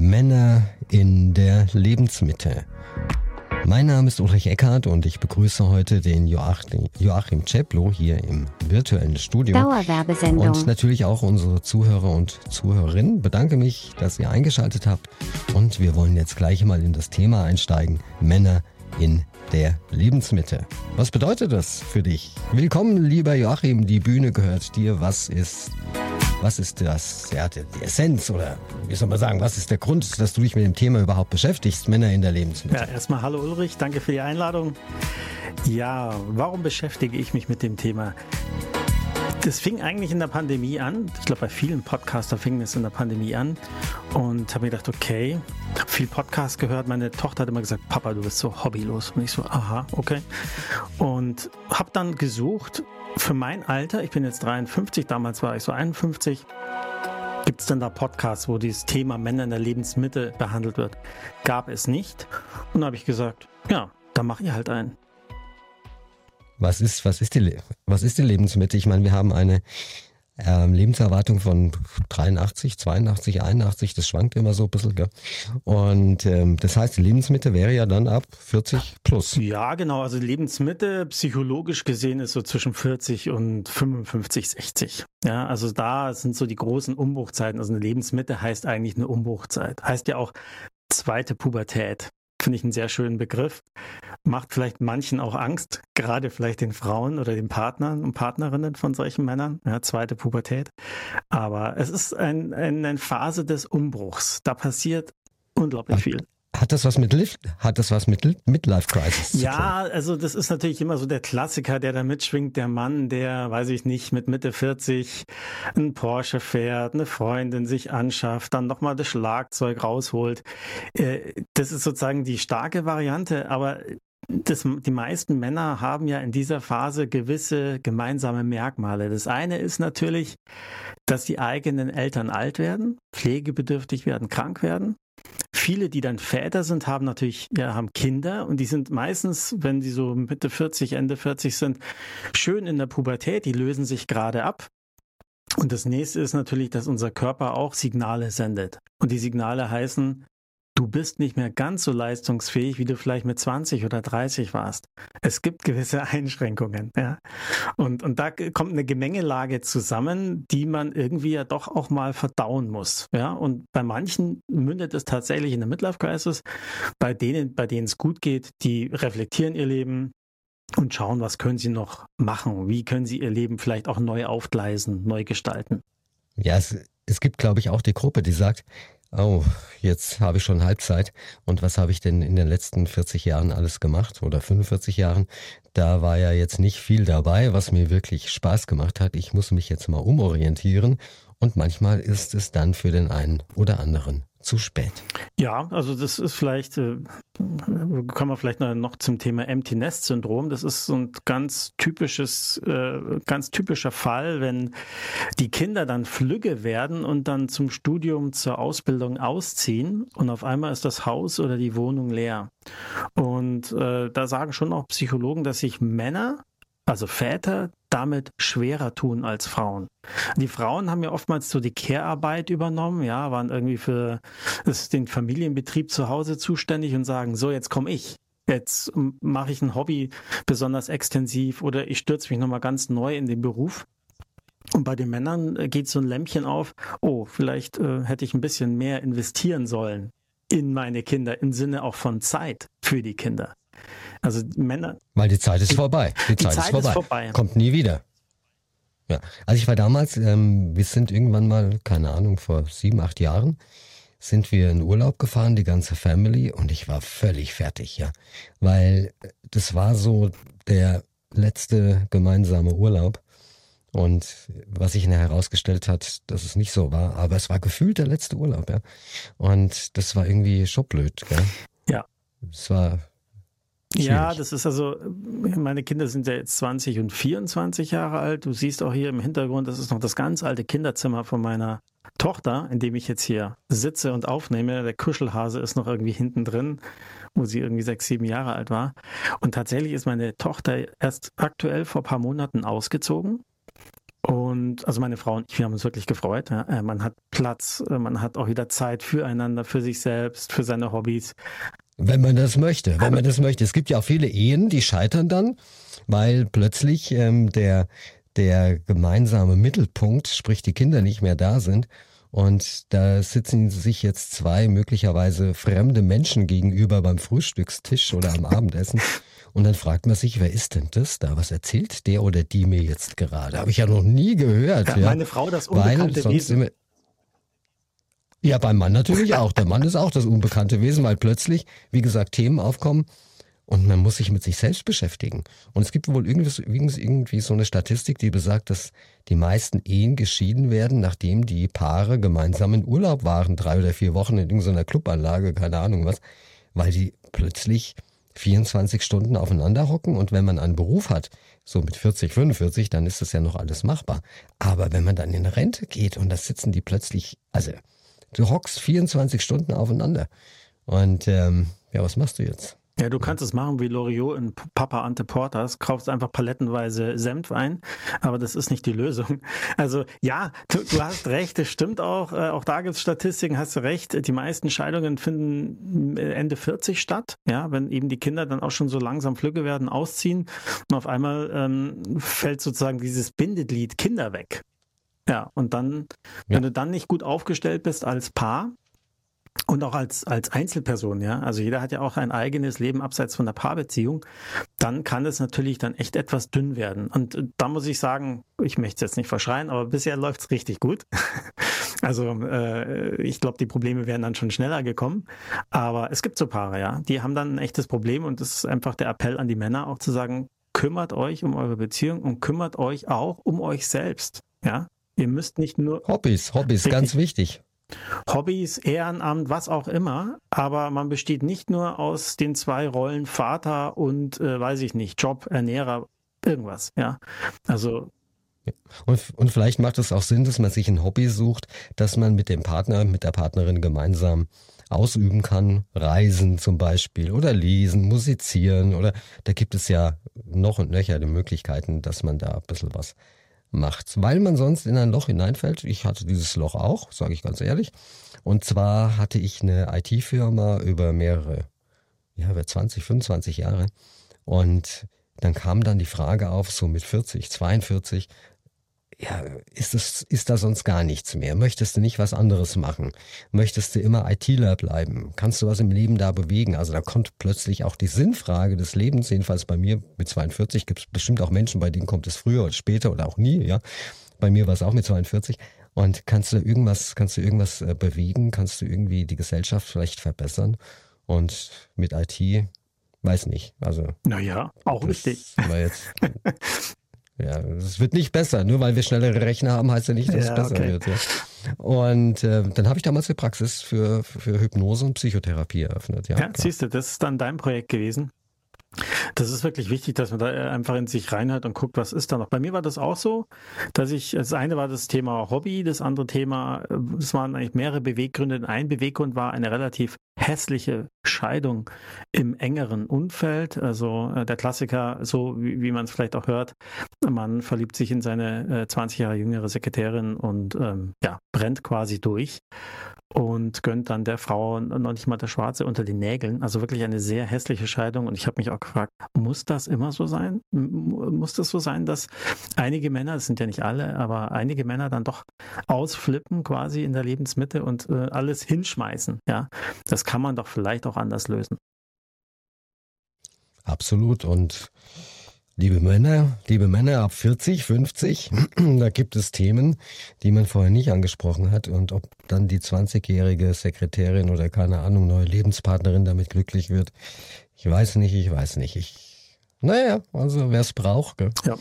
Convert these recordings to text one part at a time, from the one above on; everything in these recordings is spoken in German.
Männer in der Lebensmitte. Mein Name ist Ulrich Eckhardt und ich begrüße heute den Joachim, Joachim Ceplo hier im virtuellen Studio. Dauerwerbesendung. Und natürlich auch unsere Zuhörer und Zuhörerinnen. Bedanke mich, dass ihr eingeschaltet habt. Und wir wollen jetzt gleich mal in das Thema einsteigen. Männer in der Lebensmitte. Was bedeutet das für dich? Willkommen, lieber Joachim. Die Bühne gehört dir. Was ist was ist das, ja, die Essenz oder wie soll man sagen, was ist der Grund, dass du dich mit dem Thema überhaupt beschäftigst, Männer in der Lebensmittel? Ja, erstmal hallo Ulrich, danke für die Einladung. Ja, warum beschäftige ich mich mit dem Thema? Das fing eigentlich in der Pandemie an. Ich glaube, bei vielen Podcaster fing es in der Pandemie an. Und habe mir gedacht, okay, habe viel Podcast gehört. Meine Tochter hat immer gesagt, Papa, du bist so hobbylos. Und ich so, aha, okay. Und habe dann gesucht, für mein Alter, ich bin jetzt 53, damals war ich so 51, Gibt es denn da Podcasts, wo dieses Thema Männer in der Lebensmitte behandelt wird? Gab es nicht. Und da habe ich gesagt, ja, da mache ich halt einen. Was ist, was ist die, was ist die Lebensmitte? Ich meine, wir haben eine ähm, Lebenserwartung von 83, 82, 81, das schwankt immer so ein bisschen. Gell? Und ähm, das heißt, Lebensmitte wäre ja dann ab 40 plus. Ja, genau. Also Lebensmitte psychologisch gesehen ist so zwischen 40 und 55, 60. Ja, also da sind so die großen Umbruchzeiten. Also eine Lebensmitte heißt eigentlich eine Umbruchzeit. Heißt ja auch zweite Pubertät. Finde ich einen sehr schönen Begriff. Macht vielleicht manchen auch Angst, gerade vielleicht den Frauen oder den Partnern und Partnerinnen von solchen Männern. Ja, zweite Pubertät. Aber es ist ein, ein, eine Phase des Umbruchs. Da passiert unglaublich viel. Hat das was mit Lift, hat das was mit Midlife Crisis? Ja, also das ist natürlich immer so der Klassiker, der da mitschwingt, der Mann, der, weiß ich nicht, mit Mitte 40 ein Porsche fährt, eine Freundin sich anschafft, dann nochmal das Schlagzeug rausholt. Äh, das ist sozusagen die starke Variante, aber das, die meisten Männer haben ja in dieser Phase gewisse gemeinsame Merkmale. Das eine ist natürlich, dass die eigenen Eltern alt werden, pflegebedürftig werden, krank werden. Viele, die dann Väter sind, haben natürlich, ja, haben Kinder und die sind meistens, wenn sie so Mitte 40, Ende 40 sind, schön in der Pubertät, die lösen sich gerade ab. Und das nächste ist natürlich, dass unser Körper auch Signale sendet. Und die Signale heißen, du bist nicht mehr ganz so leistungsfähig, wie du vielleicht mit 20 oder 30 warst. Es gibt gewisse Einschränkungen, ja. Und, und da kommt eine Gemengelage zusammen, die man irgendwie ja doch auch mal verdauen muss, ja. Und bei manchen mündet es tatsächlich in der Midlife Crisis. Bei denen, bei denen es gut geht, die reflektieren ihr Leben, und schauen, was können sie noch machen? Wie können sie ihr Leben vielleicht auch neu aufgleisen, neu gestalten? Ja, es, es gibt, glaube ich, auch die Gruppe, die sagt, oh, jetzt habe ich schon Halbzeit und was habe ich denn in den letzten 40 Jahren alles gemacht oder 45 Jahren? Da war ja jetzt nicht viel dabei, was mir wirklich Spaß gemacht hat. Ich muss mich jetzt mal umorientieren und manchmal ist es dann für den einen oder anderen zu spät. Ja, also das ist vielleicht, äh, kommen wir vielleicht noch zum Thema Empty Nest Syndrom. Das ist so ein ganz typisches, äh, ganz typischer Fall, wenn die Kinder dann flügge werden und dann zum Studium, zur Ausbildung ausziehen und auf einmal ist das Haus oder die Wohnung leer. Und äh, da sagen schon auch Psychologen, dass sich Männer also Väter, damit schwerer tun als Frauen. Die Frauen haben ja oftmals so die Care-Arbeit übernommen, ja, waren irgendwie für den Familienbetrieb zu Hause zuständig und sagen, so, jetzt komme ich. Jetzt mache ich ein Hobby besonders extensiv oder ich stürze mich nochmal ganz neu in den Beruf. Und bei den Männern äh, geht so ein Lämpchen auf, oh, vielleicht äh, hätte ich ein bisschen mehr investieren sollen in meine Kinder, im Sinne auch von Zeit für die Kinder. Also Männer. Weil die Zeit ist vorbei. Die, die Zeit, Zeit, ist, vorbei. ist vorbei. Kommt nie wieder. Ja. Also ich war damals, ähm, wir sind irgendwann mal, keine Ahnung, vor sieben, acht Jahren, sind wir in Urlaub gefahren, die ganze Family, und ich war völlig fertig, ja. Weil das war so der letzte gemeinsame Urlaub. Und was sich nachher herausgestellt hat, dass es nicht so war, aber es war gefühlt der letzte Urlaub, ja. Und das war irgendwie schon blöd, gell? Ja. Es war Schwierig. Ja, das ist also, meine Kinder sind ja jetzt 20 und 24 Jahre alt. Du siehst auch hier im Hintergrund, das ist noch das ganz alte Kinderzimmer von meiner Tochter, in dem ich jetzt hier sitze und aufnehme. Der Kuschelhase ist noch irgendwie hinten drin, wo sie irgendwie sechs, sieben Jahre alt war. Und tatsächlich ist meine Tochter erst aktuell vor ein paar Monaten ausgezogen. Und also meine Frau und ich, wir haben uns wirklich gefreut. Ja. Äh, man hat Platz, äh, man hat auch wieder Zeit füreinander, für sich selbst, für seine Hobbys. Wenn man das möchte, wenn man das möchte. Es gibt ja auch viele Ehen, die scheitern dann, weil plötzlich ähm, der, der gemeinsame Mittelpunkt, sprich die Kinder nicht mehr da sind. Und da sitzen sich jetzt zwei möglicherweise fremde Menschen gegenüber beim Frühstückstisch oder am Abendessen. Und dann fragt man sich, wer ist denn das da? Was erzählt der oder die mir jetzt gerade? Habe ich ja noch nie gehört. Ja, ja. Meine Frau, das unbekannte Wesen. Ja, beim Mann natürlich auch. Der Mann ist auch das unbekannte Wesen, weil plötzlich, wie gesagt, Themen aufkommen und man muss sich mit sich selbst beschäftigen. Und es gibt wohl irgendwie, irgendwie so eine Statistik, die besagt, dass die meisten Ehen geschieden werden, nachdem die Paare gemeinsam in Urlaub waren, drei oder vier Wochen in irgendeiner Clubanlage, keine Ahnung was, weil die plötzlich 24 Stunden aufeinander hocken und wenn man einen Beruf hat, so mit 40, 45, dann ist das ja noch alles machbar. Aber wenn man dann in Rente geht und da sitzen die plötzlich, also du hockst 24 Stunden aufeinander und ähm, ja, was machst du jetzt? Ja, du kannst es machen wie Loriot in Papa Ante Portas, kaufst einfach palettenweise Senf ein, aber das ist nicht die Lösung. Also ja, du, du hast recht, es stimmt auch, äh, auch da gibt es Statistiken, hast du recht, die meisten Scheidungen finden äh, Ende 40 statt, ja, wenn eben die Kinder dann auch schon so langsam flügge werden, ausziehen und auf einmal ähm, fällt sozusagen dieses Bindeglied Kinder weg. Ja, und dann, ja. wenn du dann nicht gut aufgestellt bist als Paar, und auch als, als Einzelperson, ja, also jeder hat ja auch ein eigenes Leben abseits von der Paarbeziehung, dann kann es natürlich dann echt etwas dünn werden. Und da muss ich sagen, ich möchte es jetzt nicht verschreien, aber bisher läuft es richtig gut. also äh, ich glaube, die Probleme wären dann schon schneller gekommen. Aber es gibt so Paare, ja, die haben dann ein echtes Problem und das ist einfach der Appell an die Männer auch zu sagen, kümmert euch um eure Beziehung und kümmert euch auch um euch selbst. Ja, ihr müsst nicht nur Hobbys, Hobbys, ganz wichtig. Hobbys, Ehrenamt, was auch immer, aber man besteht nicht nur aus den zwei Rollen Vater und, äh, weiß ich nicht, Job, Ernährer, irgendwas, ja. Also und, und, vielleicht macht es auch Sinn, dass man sich ein Hobby sucht, dass man mit dem Partner, mit der Partnerin gemeinsam ausüben kann. Reisen zum Beispiel oder lesen, musizieren oder da gibt es ja noch und nöcher die Möglichkeiten, dass man da ein bisschen was macht, weil man sonst in ein Loch hineinfällt. Ich hatte dieses Loch auch, sage ich ganz ehrlich. Und zwar hatte ich eine IT-Firma über mehrere, ja, über 20, 25 Jahre. Und dann kam dann die Frage auf, so mit 40, 42, ja, ist, das, ist da sonst gar nichts mehr? Möchtest du nicht was anderes machen? Möchtest du immer ITler bleiben? Kannst du was im Leben da bewegen? Also da kommt plötzlich auch die Sinnfrage des Lebens, jedenfalls bei mir mit 42 gibt es bestimmt auch Menschen, bei denen kommt es früher oder später oder auch nie, ja. Bei mir war es auch mit 42. Und kannst du irgendwas, kannst du irgendwas äh, bewegen? Kannst du irgendwie die Gesellschaft vielleicht verbessern? Und mit IT, weiß nicht. Also. Naja, auch richtig. War jetzt Ja, es wird nicht besser. Nur weil wir schnellere Rechner haben, heißt ja nicht, dass ja, es besser okay. wird. Ja. Und äh, dann habe ich damals die Praxis für, für Hypnose und Psychotherapie eröffnet. Ja, ja siehst du, das ist dann dein Projekt gewesen. Das ist wirklich wichtig, dass man da äh, einfach in sich reinhört und guckt, was ist da noch. Bei mir war das auch so, dass ich, das eine war das Thema Hobby, das andere Thema, äh, es waren eigentlich mehrere Beweggründe. Ein Beweggrund war eine relativ hässliche Scheidung im engeren Umfeld. Also äh, der Klassiker, so wie, wie man es vielleicht auch hört, man verliebt sich in seine äh, 20 Jahre jüngere Sekretärin und ähm, ja, brennt quasi durch und gönnt dann der Frau noch nicht mal das Schwarze unter den Nägeln. Also wirklich eine sehr hässliche Scheidung. Und ich habe mich auch gefragt, muss das immer so sein? Muss das so sein, dass einige Männer, das sind ja nicht alle, aber einige Männer dann doch ausflippen quasi in der Lebensmitte und äh, alles hinschmeißen? Ja, das kann man doch vielleicht auch anders lösen. Absolut. Und Liebe Männer, liebe Männer ab 40, 50, da gibt es Themen, die man vorher nicht angesprochen hat. Und ob dann die 20-jährige Sekretärin oder keine Ahnung, neue Lebenspartnerin damit glücklich wird, ich weiß nicht, ich weiß nicht. Ich, naja, also wer es braucht. Gell? Ja.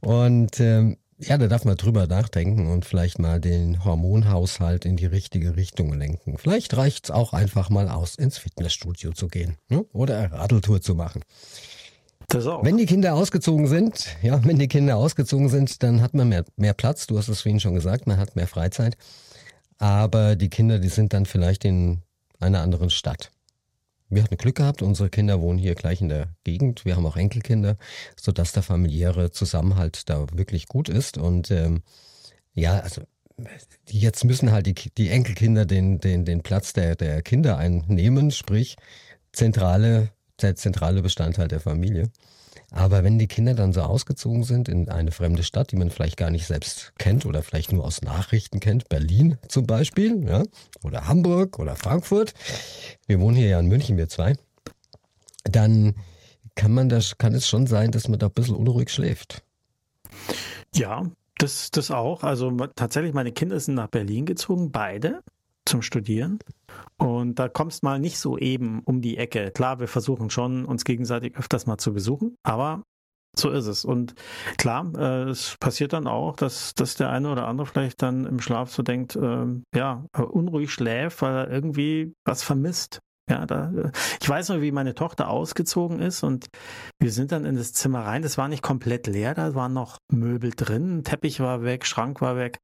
Und ähm, ja, da darf man drüber nachdenken und vielleicht mal den Hormonhaushalt in die richtige Richtung lenken. Vielleicht reicht es auch einfach mal aus, ins Fitnessstudio zu gehen ne? oder eine Radeltour zu machen. Wenn die Kinder ausgezogen sind, ja, wenn die Kinder ausgezogen sind, dann hat man mehr, mehr Platz. Du hast es vorhin schon gesagt, man hat mehr Freizeit. Aber die Kinder, die sind dann vielleicht in einer anderen Stadt. Wir hatten Glück gehabt, unsere Kinder wohnen hier gleich in der Gegend. Wir haben auch Enkelkinder, sodass der familiäre Zusammenhalt da wirklich gut ist. Und ähm, ja, also jetzt müssen halt die, die Enkelkinder den, den, den Platz der, der Kinder einnehmen, sprich zentrale, der zentrale Bestandteil der Familie. Aber wenn die Kinder dann so ausgezogen sind in eine fremde Stadt, die man vielleicht gar nicht selbst kennt oder vielleicht nur aus Nachrichten kennt, Berlin zum Beispiel, ja, oder Hamburg oder Frankfurt, wir wohnen hier ja in München, wir zwei, dann kann man das, kann es schon sein, dass man da ein bisschen unruhig schläft. Ja, das, das auch. Also tatsächlich, meine Kinder sind nach Berlin gezogen, beide zum Studieren. Und da kommst mal nicht so eben um die Ecke. Klar, wir versuchen schon, uns gegenseitig öfters mal zu besuchen, aber so ist es. Und klar, äh, es passiert dann auch, dass, dass der eine oder andere vielleicht dann im Schlaf so denkt, äh, ja, unruhig schläft, weil er irgendwie was vermisst. Ja, da, ich weiß noch, wie meine Tochter ausgezogen ist und wir sind dann in das Zimmer rein. Das war nicht komplett leer, da waren noch Möbel drin, Teppich war weg, Schrank war weg.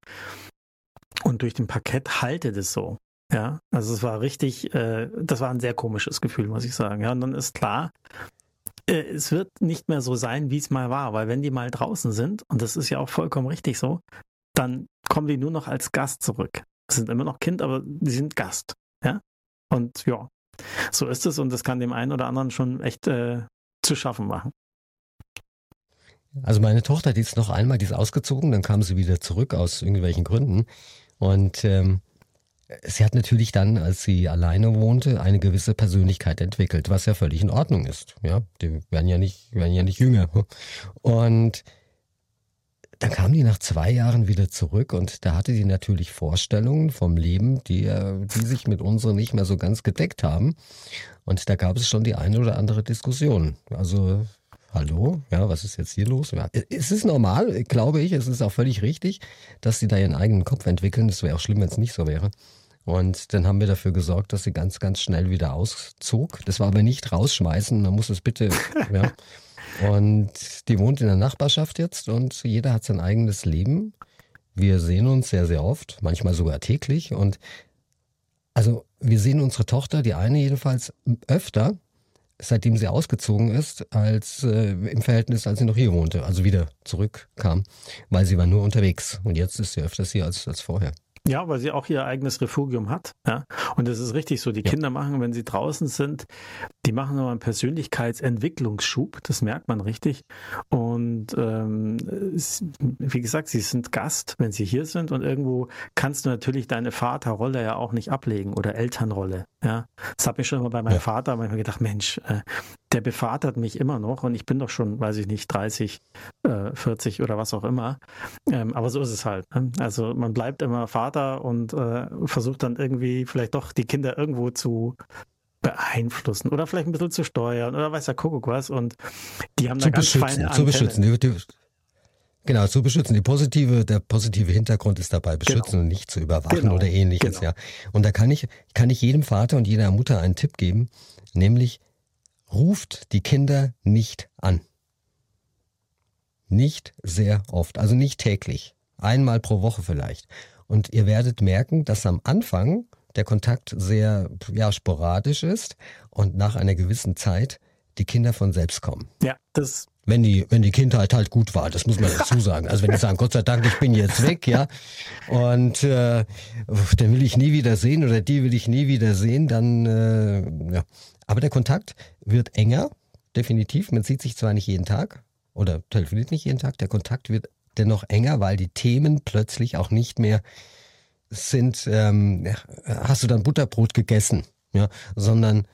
Und durch den Parkett haltet es so. Ja, also es war richtig, äh, das war ein sehr komisches Gefühl, muss ich sagen. Ja, und dann ist klar, äh, es wird nicht mehr so sein, wie es mal war, weil wenn die mal draußen sind, und das ist ja auch vollkommen richtig so, dann kommen die nur noch als Gast zurück. Sie sind immer noch Kind, aber die sind Gast. Ja, und ja, so ist es und das kann dem einen oder anderen schon echt äh, zu schaffen machen. Also meine Tochter, die ist noch einmal, die ist ausgezogen, dann kam sie wieder zurück aus irgendwelchen Gründen. Und ähm, sie hat natürlich dann, als sie alleine wohnte, eine gewisse Persönlichkeit entwickelt, was ja völlig in Ordnung ist. Ja, die werden ja nicht, werden ja nicht jünger. Und dann kam die nach zwei Jahren wieder zurück und da hatte sie natürlich Vorstellungen vom Leben, die, die sich mit unseren nicht mehr so ganz gedeckt haben. Und da gab es schon die eine oder andere Diskussion. Also hallo, ja, was ist jetzt hier los? Ja, es ist normal, glaube ich, es ist auch völlig richtig, dass sie da ihren eigenen Kopf entwickeln. Es wäre auch schlimm, wenn es nicht so wäre. Und dann haben wir dafür gesorgt, dass sie ganz, ganz schnell wieder auszog. Das war aber nicht rausschmeißen, man muss es bitte, ja. Und die wohnt in der Nachbarschaft jetzt und jeder hat sein eigenes Leben. Wir sehen uns sehr, sehr oft, manchmal sogar täglich. Und also wir sehen unsere Tochter, die eine jedenfalls öfter, seitdem sie ausgezogen ist, als äh, im Verhältnis, als sie noch hier wohnte, also wieder zurückkam, weil sie war nur unterwegs und jetzt ist sie öfters hier als, als vorher. Ja, weil sie auch ihr eigenes Refugium hat. Ja? Und das ist richtig so. Die ja. Kinder machen, wenn sie draußen sind, die machen nochmal einen Persönlichkeitsentwicklungsschub. Das merkt man richtig. Und ähm, wie gesagt, sie sind Gast, wenn sie hier sind. Und irgendwo kannst du natürlich deine Vaterrolle ja auch nicht ablegen oder Elternrolle. Ja, das habe ich schon immer bei meinem ja. Vater manchmal gedacht, Mensch, äh, der bevatert mich immer noch und ich bin doch schon, weiß ich nicht, 30, äh, 40 oder was auch immer. Ähm, aber so ist es halt. Ne? Also man bleibt immer Vater und äh, versucht dann irgendwie vielleicht doch die Kinder irgendwo zu beeinflussen oder vielleicht ein bisschen zu steuern oder weiß der Kuckuck was und die haben zu da ganz beschützen, feine Zu beschützen. Die, die, Genau, zu beschützen. Die positive, der positive Hintergrund ist dabei beschützen genau. und nicht zu überwachen genau. oder ähnliches, genau. ja. Und da kann ich, kann ich jedem Vater und jeder Mutter einen Tipp geben, nämlich ruft die Kinder nicht an. Nicht sehr oft, also nicht täglich. Einmal pro Woche vielleicht. Und ihr werdet merken, dass am Anfang der Kontakt sehr ja, sporadisch ist und nach einer gewissen Zeit die Kinder von selbst kommen. Ja, das wenn die, wenn die Kindheit halt gut war, das muss man dazu sagen. Also wenn die sagen, Gott sei Dank, ich bin jetzt weg, ja, und äh, den will ich nie wieder sehen oder die will ich nie wieder sehen, dann äh, ja. Aber der Kontakt wird enger, definitiv. Man sieht sich zwar nicht jeden Tag oder telefoniert nicht jeden Tag, der Kontakt wird dennoch enger, weil die Themen plötzlich auch nicht mehr sind, ähm, hast du dann Butterbrot gegessen, ja, sondern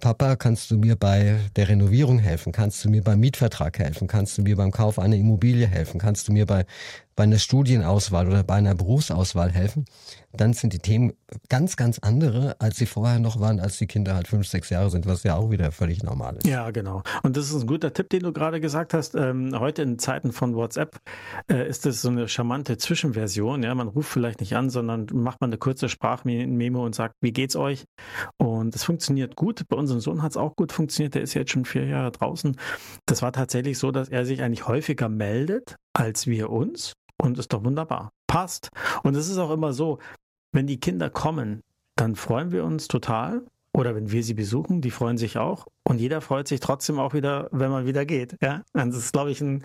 Papa, kannst du mir bei der Renovierung helfen? Kannst du mir beim Mietvertrag helfen? Kannst du mir beim Kauf einer Immobilie helfen? Kannst du mir bei, bei einer Studienauswahl oder bei einer Berufsauswahl helfen? Dann sind die Themen ganz, ganz andere, als sie vorher noch waren, als die Kinder halt fünf, sechs Jahre sind, was ja auch wieder völlig normal ist. Ja, genau. Und das ist ein guter Tipp, den du gerade gesagt hast. Ähm, heute in Zeiten von WhatsApp äh, ist das so eine charmante Zwischenversion. Ja, man ruft vielleicht nicht an, sondern macht man eine kurze Sprachmemo und sagt, wie geht's euch? Und es funktioniert gut. Bei unserem Sohn hat es auch gut funktioniert. Der ist jetzt schon vier Jahre draußen. Das war tatsächlich so, dass er sich eigentlich häufiger meldet als wir uns. Und ist doch wunderbar. Passt. Und es ist auch immer so, wenn die Kinder kommen, dann freuen wir uns total. Oder wenn wir sie besuchen, die freuen sich auch. Und jeder freut sich trotzdem auch wieder, wenn man wieder geht. Ja, das ist, glaube ich, ein,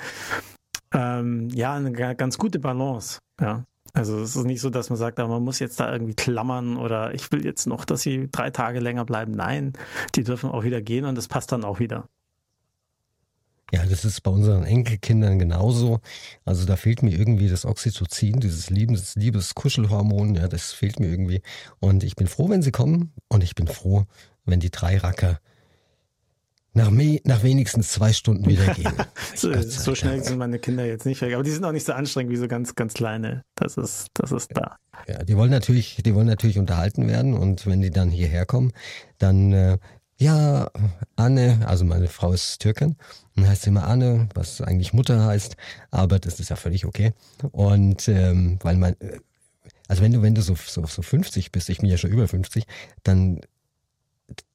ähm, ja, eine ganz gute Balance. Ja. Also es ist nicht so, dass man sagt, man muss jetzt da irgendwie klammern oder ich will jetzt noch, dass sie drei Tage länger bleiben. Nein, die dürfen auch wieder gehen und das passt dann auch wieder. Ja, das ist bei unseren Enkelkindern genauso. Also da fehlt mir irgendwie das Oxytocin, dieses Liebes, Liebes-Kuschelhormon, ja, das fehlt mir irgendwie. Und ich bin froh, wenn sie kommen und ich bin froh, wenn die drei Racker nach, nach wenigstens zwei Stunden wieder gehen. so, so schnell sind meine Kinder jetzt nicht weg, aber die sind auch nicht so anstrengend wie so ganz, ganz kleine. Das ist, das ist da. Ja, die wollen natürlich, die wollen natürlich unterhalten werden und wenn die dann hierher kommen, dann äh, ja, Anne, also meine Frau ist Türkin und heißt immer Anne, was eigentlich Mutter heißt, aber das ist ja völlig okay. Und ähm, weil man, äh, also wenn du, wenn du so, so, so 50 bist, ich bin ja schon über 50, dann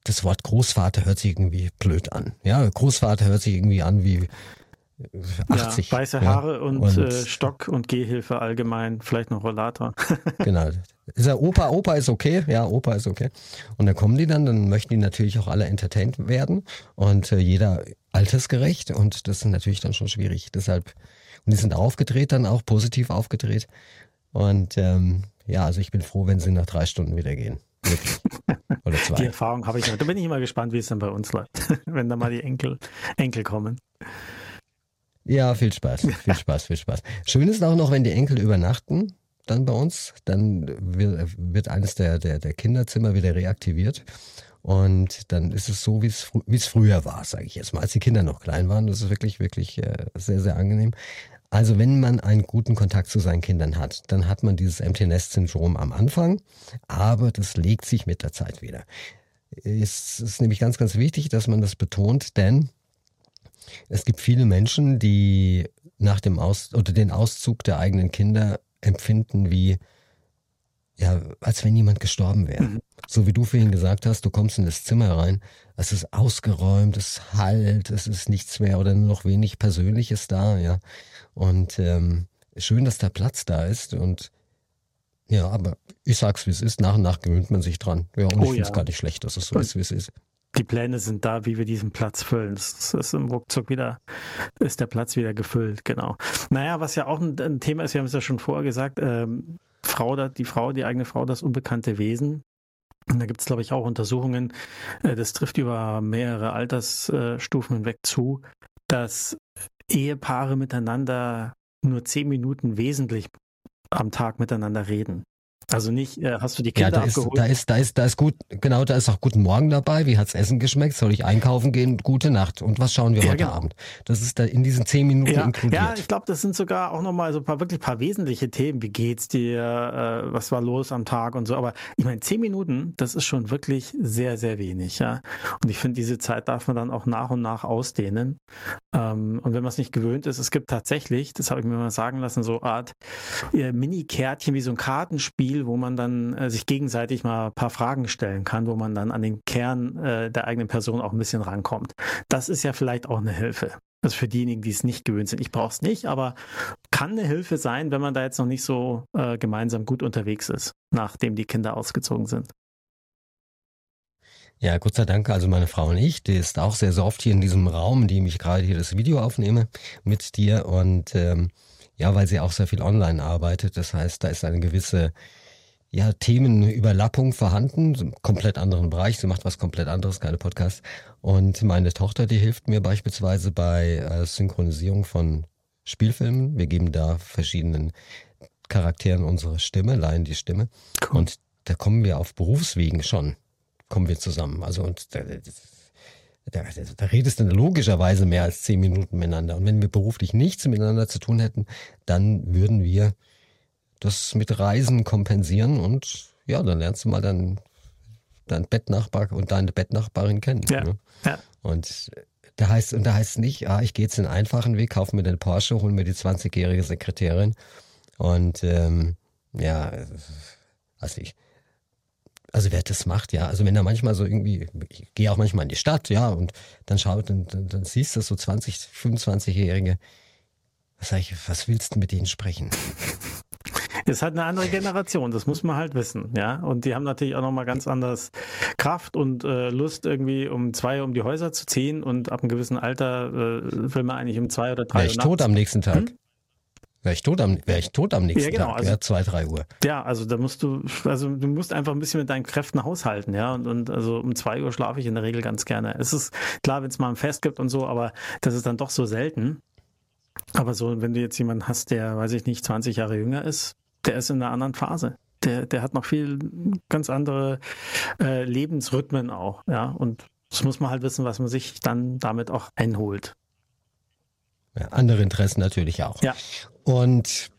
das Wort Großvater hört sich irgendwie blöd an. Ja, Großvater hört sich irgendwie an wie 80. Ja, weiße Haare ja. und, und äh, Stock und Gehhilfe allgemein, vielleicht noch Rollator. genau, ist ja Opa, Opa ist okay, ja, Opa ist okay. Und dann kommen die dann, dann möchten die natürlich auch alle entertained werden und äh, jeder altersgerecht und das ist natürlich dann schon schwierig. Deshalb, und die sind aufgedreht dann auch, positiv aufgedreht. Und ähm, ja, also ich bin froh, wenn sie nach drei Stunden wieder gehen. Wirklich. Oder zwei. Die Erfahrung habe ich noch. Da bin ich immer gespannt, wie es dann bei uns läuft, wenn da mal die Enkel, Enkel kommen. Ja, viel Spaß, viel Spaß, viel Spaß. Schön ist auch noch, wenn die Enkel übernachten dann bei uns. Dann wird eines der, der, der Kinderzimmer wieder reaktiviert. Und dann ist es so, wie es, wie es früher war, sage ich jetzt mal, als die Kinder noch klein waren. Das ist wirklich, wirklich äh, sehr, sehr angenehm. Also wenn man einen guten Kontakt zu seinen Kindern hat, dann hat man dieses Empty Nest Syndrom am Anfang, aber das legt sich mit der Zeit wieder. Es ist nämlich ganz, ganz wichtig, dass man das betont, denn es gibt viele Menschen, die nach dem Aus oder den Auszug der eigenen Kinder empfinden wie, ja, als wenn jemand gestorben wäre. So wie du vorhin gesagt hast, du kommst in das Zimmer rein, es ist ausgeräumt, es halt, es ist nichts mehr oder nur noch wenig Persönliches da, ja. Und ähm, schön, dass der Platz da ist und ja, aber ich sag's, wie es ist, nach und nach gewöhnt man sich dran. Ja, und oh, ich finde es ja. gar nicht schlecht, dass es so ist, wie es ist die Pläne sind da, wie wir diesen Platz füllen. Das ist im Ruckzuck wieder, ist der Platz wieder gefüllt, genau. Naja, was ja auch ein, ein Thema ist, wir haben es ja schon vorher gesagt, ähm, Frau, die Frau, die eigene Frau, das unbekannte Wesen. Und da gibt es, glaube ich, auch Untersuchungen, äh, das trifft über mehrere Altersstufen hinweg zu, dass Ehepaare miteinander nur zehn Minuten wesentlich am Tag miteinander reden. Also nicht, äh, hast du die Kinder ja, da abgeholt? Ist, da ist, da ist, da ist gut, genau, da ist auch Guten Morgen dabei. Wie hat's Essen geschmeckt? Soll ich einkaufen gehen? Gute Nacht. Und was schauen wir ja, heute genau. Abend? Das ist da in diesen zehn Minuten ja, inkludiert. Ja, ich glaube, das sind sogar auch nochmal so ein paar wirklich paar wesentliche Themen. Wie geht's dir? Äh, was war los am Tag und so. Aber ich meine, zehn Minuten, das ist schon wirklich sehr, sehr wenig, ja. Und ich finde, diese Zeit darf man dann auch nach und nach ausdehnen. Ähm, und wenn man es nicht gewöhnt ist, es gibt tatsächlich, das habe ich mir mal sagen lassen, so Art äh, Mini-Kärtchen wie so ein Kartenspiel, wo man dann äh, sich gegenseitig mal ein paar Fragen stellen kann, wo man dann an den Kern äh, der eigenen Person auch ein bisschen rankommt. Das ist ja vielleicht auch eine Hilfe. Also für diejenigen, die es nicht gewöhnt sind. Ich brauche es nicht, aber kann eine Hilfe sein, wenn man da jetzt noch nicht so äh, gemeinsam gut unterwegs ist, nachdem die Kinder ausgezogen sind. Ja, Gott sei Dank, also meine Frau und ich, die ist auch sehr, sehr oft hier in diesem Raum, in dem ich gerade hier das Video aufnehme mit dir und ähm, ja, weil sie auch sehr viel online arbeitet. Das heißt, da ist eine gewisse ja, Themenüberlappung vorhanden, komplett anderen Bereich. Sie macht was komplett anderes, keine Podcast. Und meine Tochter, die hilft mir beispielsweise bei äh, Synchronisierung von Spielfilmen. Wir geben da verschiedenen Charakteren unsere Stimme, leihen die Stimme. Cool. Und da kommen wir auf Berufswegen schon, kommen wir zusammen. Also und da, da, da redest du logischerweise mehr als zehn Minuten miteinander. Und wenn wir beruflich nichts miteinander zu tun hätten, dann würden wir das mit Reisen kompensieren und ja, dann lernst du mal deinen dein Bettnachbar und deine Bettnachbarin kennen. Ja, ne? ja. Und da heißt, und da heißt nicht, ah, ich gehe jetzt den einfachen Weg, kaufe mir den Porsche, hole mir die 20-jährige Sekretärin und ähm, ja, also ich, also wer das macht, ja, also wenn er manchmal so irgendwie, ich gehe auch manchmal in die Stadt, ja, und dann schaut, dann, dann, dann siehst du so 20, 25-Jährige, was sag ich, was willst du mit denen sprechen? Ist halt eine andere Generation, das muss man halt wissen, ja. Und die haben natürlich auch nochmal ganz anders Kraft und äh, Lust, irgendwie um zwei um die Häuser zu ziehen und ab einem gewissen Alter äh, will man eigentlich um zwei oder drei Wäre ich tot am nächsten Tag. Hm? Wäre ich tot am, wäre ich tot am nächsten ja, genau, Tag, also, ja, zwei, drei Uhr. Ja, also da musst du, also du musst einfach ein bisschen mit deinen Kräften haushalten, ja. Und, und also um zwei Uhr schlafe ich in der Regel ganz gerne. Es ist klar, wenn es mal ein Fest gibt und so, aber das ist dann doch so selten. Aber so, wenn du jetzt jemanden hast, der, weiß ich nicht, 20 Jahre jünger ist, der ist in einer anderen Phase. Der, der hat noch viel ganz andere äh, Lebensrhythmen auch, ja. Und das muss man halt wissen, was man sich dann damit auch einholt. Ja, andere Interessen natürlich auch. Ja. Und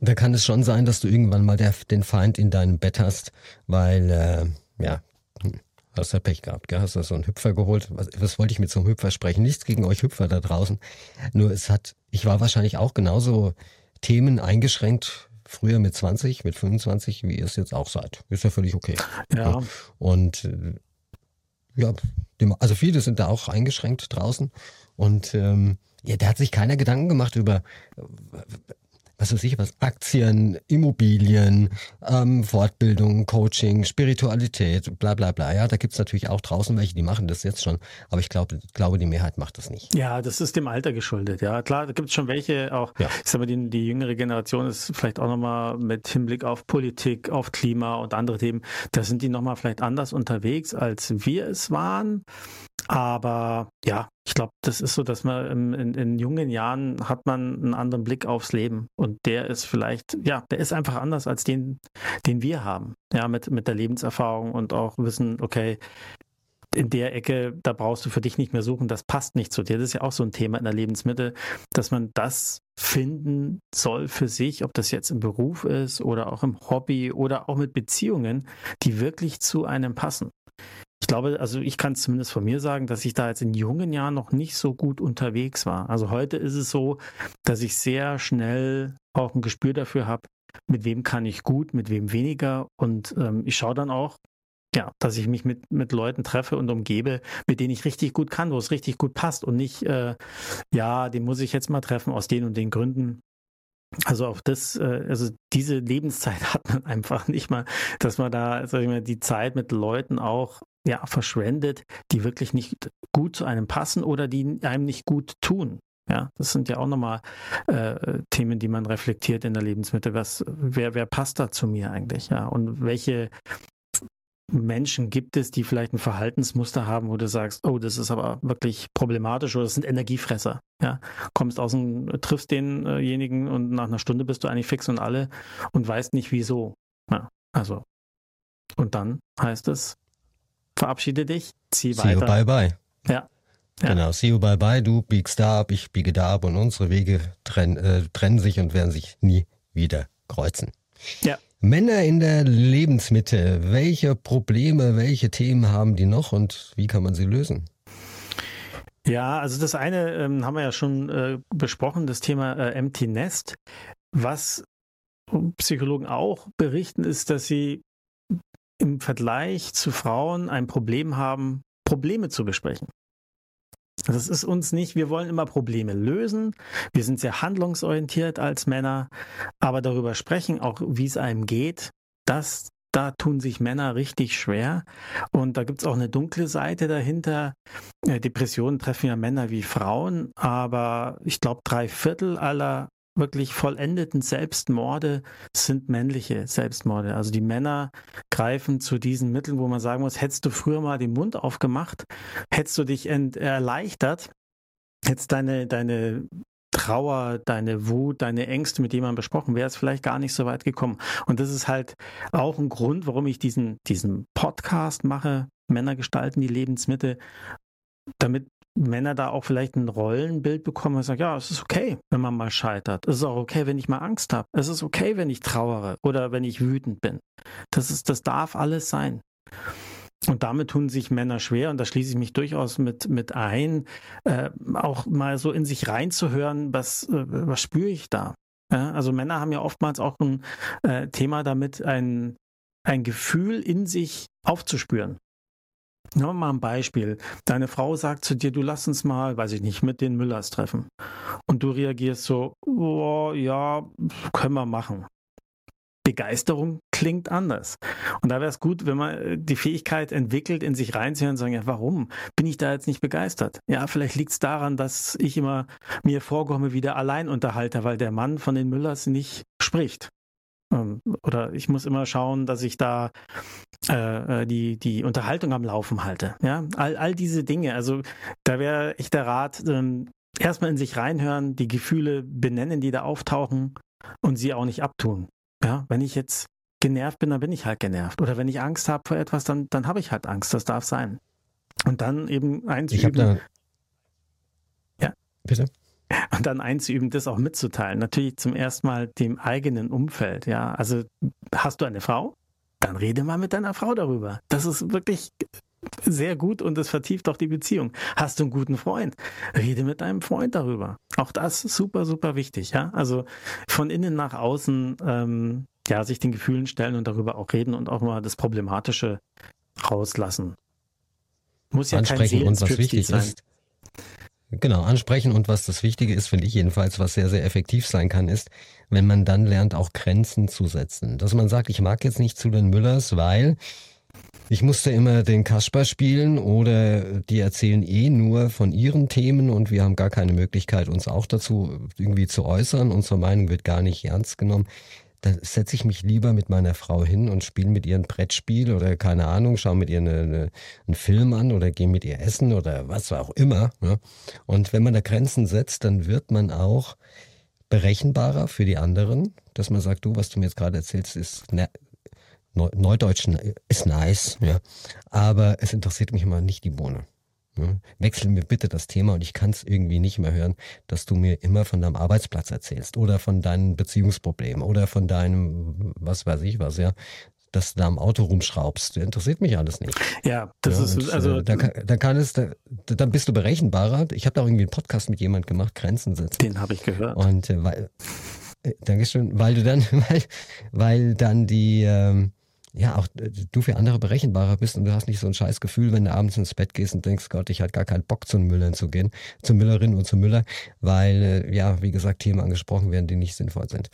da kann es schon sein, dass du irgendwann mal der, den Feind in deinem Bett hast, weil, äh, ja, hm, hast du ja Pech gehabt, gell? hast du so einen Hüpfer geholt. Was, was wollte ich mit so einem Hüpfer sprechen? Nichts gegen euch Hüpfer da draußen. Nur es hat, ich war wahrscheinlich auch genauso Themen eingeschränkt, früher mit 20, mit 25, wie ihr es jetzt auch seid. Ist ja völlig okay. Ja. Und äh, ja, also viele sind da auch eingeschränkt draußen. Und ähm, ja, da hat sich keiner Gedanken gemacht über was weiß ich was, Aktien, Immobilien, ähm, Fortbildung, Coaching, Spiritualität, bla bla bla. Ja, da gibt's natürlich auch draußen welche, die machen das jetzt schon, aber ich glaube, glaube, die Mehrheit macht das nicht. Ja, das ist dem Alter geschuldet, ja. Klar, da gibt's schon welche, auch, ja. ich sag mal, die, die jüngere Generation ist vielleicht auch nochmal mit Hinblick auf Politik, auf Klima und andere Themen, da sind die nochmal vielleicht anders unterwegs, als wir es waren. Aber ja, ich glaube, das ist so, dass man in, in, in, jungen Jahren hat man einen anderen Blick aufs Leben und der ist vielleicht, ja, der ist einfach anders als den, den wir haben. Ja, mit, mit der Lebenserfahrung und auch wissen, okay, in der Ecke, da brauchst du für dich nicht mehr suchen, das passt nicht zu dir. Das ist ja auch so ein Thema in der Lebensmittel, dass man das finden soll für sich, ob das jetzt im Beruf ist oder auch im Hobby oder auch mit Beziehungen, die wirklich zu einem passen. Ich glaube, also ich kann es zumindest von mir sagen, dass ich da jetzt in jungen Jahren noch nicht so gut unterwegs war. Also heute ist es so, dass ich sehr schnell auch ein Gespür dafür habe, mit wem kann ich gut, mit wem weniger. Und ähm, ich schaue dann auch, ja, dass ich mich mit, mit Leuten treffe und umgebe, mit denen ich richtig gut kann, wo es richtig gut passt und nicht, äh, ja, den muss ich jetzt mal treffen aus den und den Gründen. Also auch das, äh, also diese Lebenszeit hat man einfach nicht mal, dass man da, sag ich mal, die Zeit mit Leuten auch ja, verschwendet, die wirklich nicht gut zu einem passen oder die einem nicht gut tun. Ja, das sind ja auch nochmal äh, Themen, die man reflektiert in der Lebensmittel. Was, wer, wer passt da zu mir eigentlich? Ja, und welche Menschen gibt es, die vielleicht ein Verhaltensmuster haben, wo du sagst, oh, das ist aber wirklich problematisch oder das sind Energiefresser. Ja, kommst aus dem, triffst denjenigen und nach einer Stunde bist du eigentlich fix und alle und weißt nicht wieso. Ja, also. Und dann heißt es, verabschiede dich, zieh See weiter. You bye bye. Ja. ja. Genau, see you bye bye, du biegst da ab, ich biege da ab und unsere Wege trenn, äh, trennen sich und werden sich nie wieder kreuzen. Ja. Männer in der Lebensmitte, welche Probleme, welche Themen haben die noch und wie kann man sie lösen? Ja, also das eine ähm, haben wir ja schon äh, besprochen, das Thema äh, Empty Nest. Was Psychologen auch berichten, ist, dass sie im Vergleich zu Frauen ein Problem haben, Probleme zu besprechen. Das ist uns nicht, wir wollen immer Probleme lösen. Wir sind sehr handlungsorientiert als Männer, aber darüber sprechen, auch wie es einem geht, das, da tun sich Männer richtig schwer. Und da gibt es auch eine dunkle Seite dahinter. Äh, Depressionen treffen ja Männer wie Frauen, aber ich glaube, drei Viertel aller wirklich vollendeten Selbstmorde sind männliche Selbstmorde. Also die Männer greifen zu diesen Mitteln, wo man sagen muss, hättest du früher mal den Mund aufgemacht, hättest du dich erleichtert, hättest deine, deine Trauer, deine Wut, deine Ängste mit jemandem besprochen, wäre es vielleicht gar nicht so weit gekommen. Und das ist halt auch ein Grund, warum ich diesen, diesen Podcast mache, Männer gestalten die Lebensmittel, damit Männer da auch vielleicht ein Rollenbild bekommen und sagen, ja, es ist okay, wenn man mal scheitert. Es ist auch okay, wenn ich mal Angst habe. Es ist okay, wenn ich trauere oder wenn ich wütend bin. Das ist, das darf alles sein. Und damit tun sich Männer schwer, und da schließe ich mich durchaus mit, mit ein, äh, auch mal so in sich reinzuhören, was, äh, was spüre ich da? Ja, also Männer haben ja oftmals auch ein äh, Thema damit, ein, ein Gefühl in sich aufzuspüren. Nehmen wir mal ein Beispiel. Deine Frau sagt zu dir, du lass uns mal, weiß ich nicht, mit den Müllers treffen. Und du reagierst so, oh, ja, können wir machen. Begeisterung klingt anders. Und da wäre es gut, wenn man äh, die Fähigkeit entwickelt, in sich reinzuhören und sagen, ja, warum bin ich da jetzt nicht begeistert? Ja, vielleicht liegt es daran, dass ich immer mir vorkomme wie der Alleinunterhalter, weil der Mann von den Müllers nicht spricht. Ähm, oder ich muss immer schauen, dass ich da äh, äh, die, die Unterhaltung am Laufen halte. Ja, all, all diese Dinge. Also da wäre echt der Rat, ähm, erstmal in sich reinhören, die Gefühle benennen, die da auftauchen und sie auch nicht abtun. Ja, wenn ich jetzt genervt bin, dann bin ich halt genervt. Oder wenn ich Angst habe vor etwas, dann, dann habe ich halt Angst. Das darf sein. Und dann eben einzuüben. Da, ja. Bitte. Und dann einzuüben, das auch mitzuteilen. Natürlich zum ersten Mal dem eigenen Umfeld. Ja, also hast du eine Frau? Dann rede mal mit deiner Frau darüber. Das ist wirklich sehr gut und es vertieft auch die Beziehung. Hast du einen guten Freund? Rede mit deinem Freund darüber. Auch das ist super, super wichtig. Ja, also von innen nach außen, ähm, ja, sich den Gefühlen stellen und darüber auch reden und auch mal das Problematische rauslassen. Muss ja kein wichtig sein. ist. Genau, ansprechen und was das Wichtige ist, finde ich jedenfalls, was sehr, sehr effektiv sein kann, ist, wenn man dann lernt, auch Grenzen zu setzen. Dass man sagt, ich mag jetzt nicht zu den Müllers, weil ich musste immer den Kasper spielen oder die erzählen eh nur von ihren Themen und wir haben gar keine Möglichkeit, uns auch dazu irgendwie zu äußern. Unsere Meinung wird gar nicht ernst genommen. Da setze ich mich lieber mit meiner Frau hin und spiele mit ihr ein Brettspiel oder keine Ahnung, schaue mit ihr eine, eine, einen Film an oder gehe mit ihr essen oder was auch immer. Ja. Und wenn man da Grenzen setzt, dann wird man auch berechenbarer für die anderen, dass man sagt, du, was du mir jetzt gerade erzählst, ist ne, Neudeutsch ist nice, ja. Aber es interessiert mich immer nicht die Bohne. Ja. Wechsel mir bitte das Thema und ich kann es irgendwie nicht mehr hören, dass du mir immer von deinem Arbeitsplatz erzählst oder von deinen Beziehungsproblemen oder von deinem, was weiß ich was, ja, dass du da am Auto rumschraubst. Das interessiert mich alles nicht. Ja, das ja, ist also. Äh, da, da kann es, da, dann bist du berechenbarer. Ich habe da irgendwie einen Podcast mit jemand gemacht, Grenzen setzen. Den habe ich gehört. Und äh, weil, äh, Dankeschön, weil du dann, weil, weil dann die, ähm, ja, auch äh, du für andere berechenbarer bist und du hast nicht so ein scheiß Gefühl, wenn du abends ins Bett gehst und denkst, Gott, ich hatte gar keinen Bock zum Müllern zu gehen, zur Müllerin und zum Müller, weil, äh, ja, wie gesagt, Themen angesprochen werden, die nicht sinnvoll sind.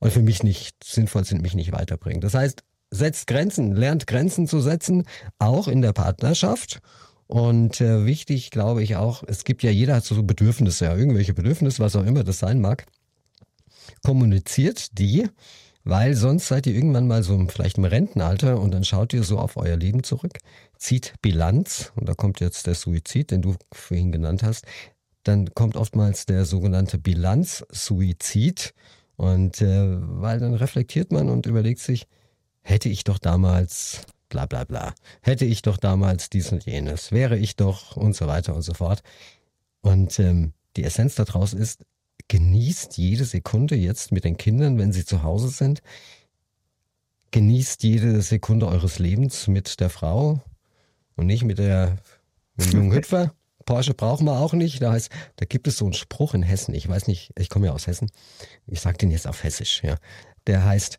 Und für mich nicht sinnvoll sind, mich nicht weiterbringen. Das heißt, setzt Grenzen, lernt Grenzen zu setzen, auch in der Partnerschaft. Und äh, wichtig, glaube ich auch, es gibt ja jeder hat so Bedürfnisse, ja, irgendwelche Bedürfnisse, was auch immer das sein mag. Kommuniziert die weil sonst seid ihr irgendwann mal so vielleicht im Rentenalter und dann schaut ihr so auf euer Leben zurück, zieht Bilanz und da kommt jetzt der Suizid, den du vorhin genannt hast, dann kommt oftmals der sogenannte Bilanzsuizid und äh, weil dann reflektiert man und überlegt sich, hätte ich doch damals bla bla bla, hätte ich doch damals dies und jenes, wäre ich doch und so weiter und so fort. Und ähm, die Essenz daraus ist, genießt jede Sekunde jetzt mit den Kindern, wenn sie zu Hause sind. Genießt jede Sekunde eures Lebens mit der Frau und nicht mit der mit dem jungen Hüpfer. Porsche brauchen wir auch nicht. Da heißt, da gibt es so einen Spruch in Hessen. Ich weiß nicht, ich komme ja aus Hessen. Ich sage den jetzt auf Hessisch. Ja, der heißt: